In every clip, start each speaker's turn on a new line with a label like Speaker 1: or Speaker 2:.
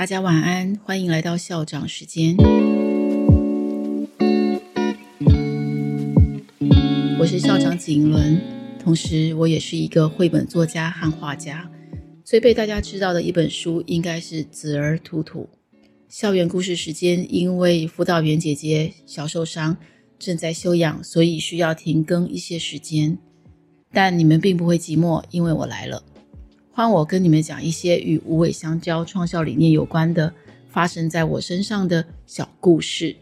Speaker 1: 大家晚安，欢迎来到校长时间。我是校长景伦，同时我也是一个绘本作家和画家。最被大家知道的一本书应该是《子儿图图》。校园故事时间，因为辅导员姐姐小受伤，正在休养，所以需要停更一些时间。但你们并不会寂寞，因为我来了。帮我跟你们讲一些与无尾香蕉创校理念有关的，发生在我身上的小故事。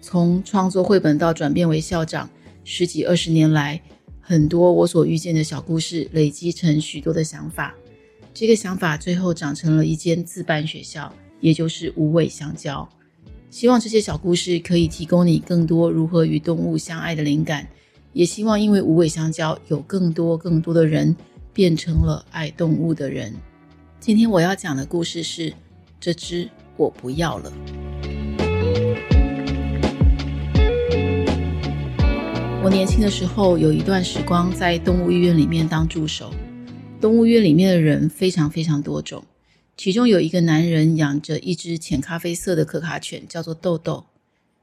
Speaker 1: 从创作绘本到转变为校长，十几二十年来，很多我所遇见的小故事累积成许多的想法。这个想法最后长成了一间自办学校，也就是无尾香蕉。希望这些小故事可以提供你更多如何与动物相爱的灵感，也希望因为无尾香蕉，有更多更多的人变成了爱动物的人。今天我要讲的故事是这只我不要了。我年轻的时候有一段时光在动物医院里面当助手。动物医院里面的人非常非常多种，其中有一个男人养着一只浅咖啡色的可卡犬，叫做豆豆。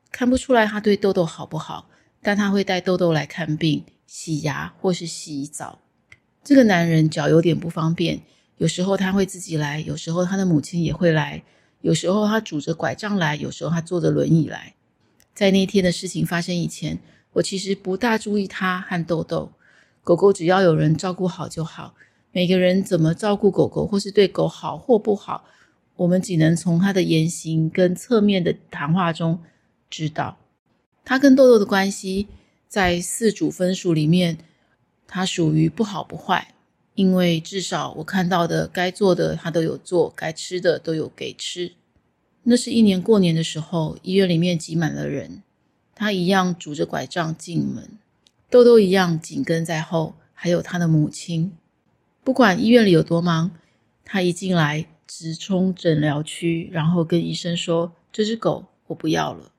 Speaker 1: 看不出来他对豆豆好不好，但他会带豆豆来看病、洗牙或是洗澡。这个男人脚有点不方便，有时候他会自己来，有时候他的母亲也会来，有时候他拄着拐杖来，有时候他坐着轮椅来。在那天的事情发生以前，我其实不大注意他和豆豆。狗狗只要有人照顾好就好。每个人怎么照顾狗狗，或是对狗好或不好，我们只能从他的言行跟侧面的谈话中知道。他跟豆豆的关系，在四主分数里面，他属于不好不坏，因为至少我看到的该做的他都有做，该吃的都有给吃。那是一年过年的时候，医院里面挤满了人，他一样拄着拐杖进门，豆豆一样紧跟在后，还有他的母亲。不管医院里有多忙，他一进来直冲诊疗区，然后跟医生说：“这只狗我不要了。”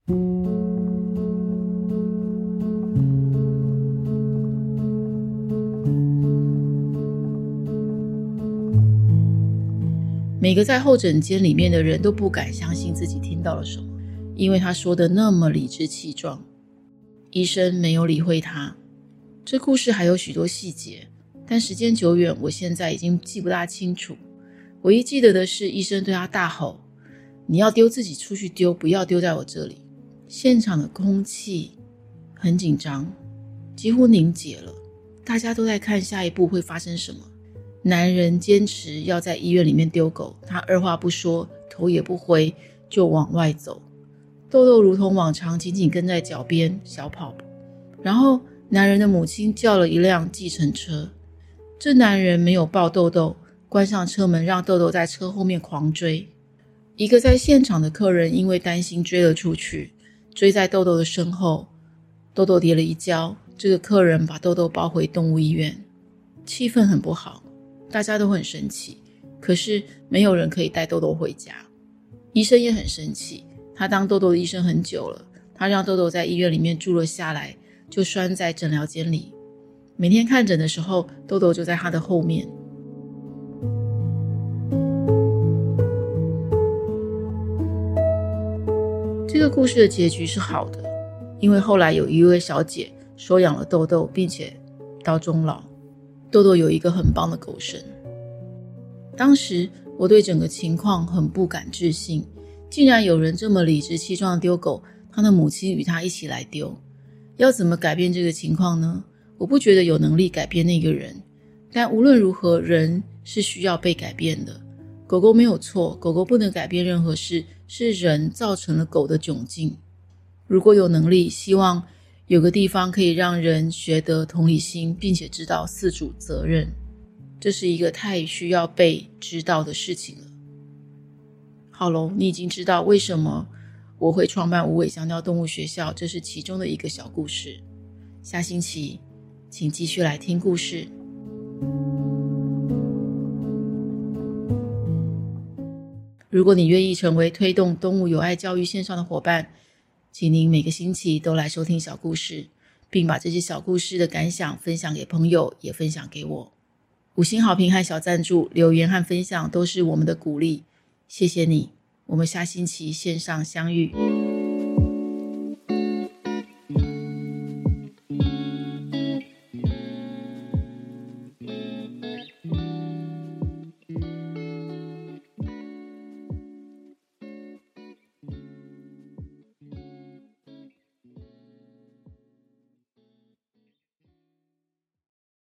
Speaker 1: 每个在候诊间里面的人都不敢相信自己听到了什么，因为他说的那么理直气壮。医生没有理会他。这故事还有许多细节。但时间久远，我现在已经记不大清楚。唯一记得的是，医生对他大吼：“你要丢自己出去丢，不要丢在我这里。”现场的空气很紧张，几乎凝结了。大家都在看下一步会发生什么。男人坚持要在医院里面丢狗，他二话不说，头也不回就往外走。豆豆如同往常，紧紧跟在脚边小跑。然后，男人的母亲叫了一辆计程车。这男人没有抱豆豆，关上车门，让豆豆在车后面狂追。一个在现场的客人因为担心追了出去，追在豆豆的身后，豆豆跌了一跤。这个客人把豆豆抱回动物医院，气氛很不好，大家都很生气。可是没有人可以带豆豆回家。医生也很生气，他当豆豆的医生很久了，他让豆豆在医院里面住了下来，就拴在诊疗间里。每天看诊的时候，豆豆就在他的后面。这个故事的结局是好的，因为后来有一位小姐收养了豆豆，并且到终老。豆豆有一个很棒的狗生。当时我对整个情况很不敢置信，竟然有人这么理直气壮丢狗，他的母亲与他一起来丢，要怎么改变这个情况呢？我不觉得有能力改变那个人，但无论如何，人是需要被改变的。狗狗没有错，狗狗不能改变任何事，是人造成了狗的窘境。如果有能力，希望有个地方可以让人学得同理心，并且知道饲主责任。这是一个太需要被知道的事情了。好喽，你已经知道为什么我会创办无尾香蕉动物学校，这是其中的一个小故事。下星期。请继续来听故事。如果你愿意成为推动动物友爱教育线上的伙伴，请您每个星期都来收听小故事，并把这些小故事的感想分享给朋友，也分享给我。五星好评和小赞助、留言和分享都是我们的鼓励，谢谢你。我们下星期线上相遇。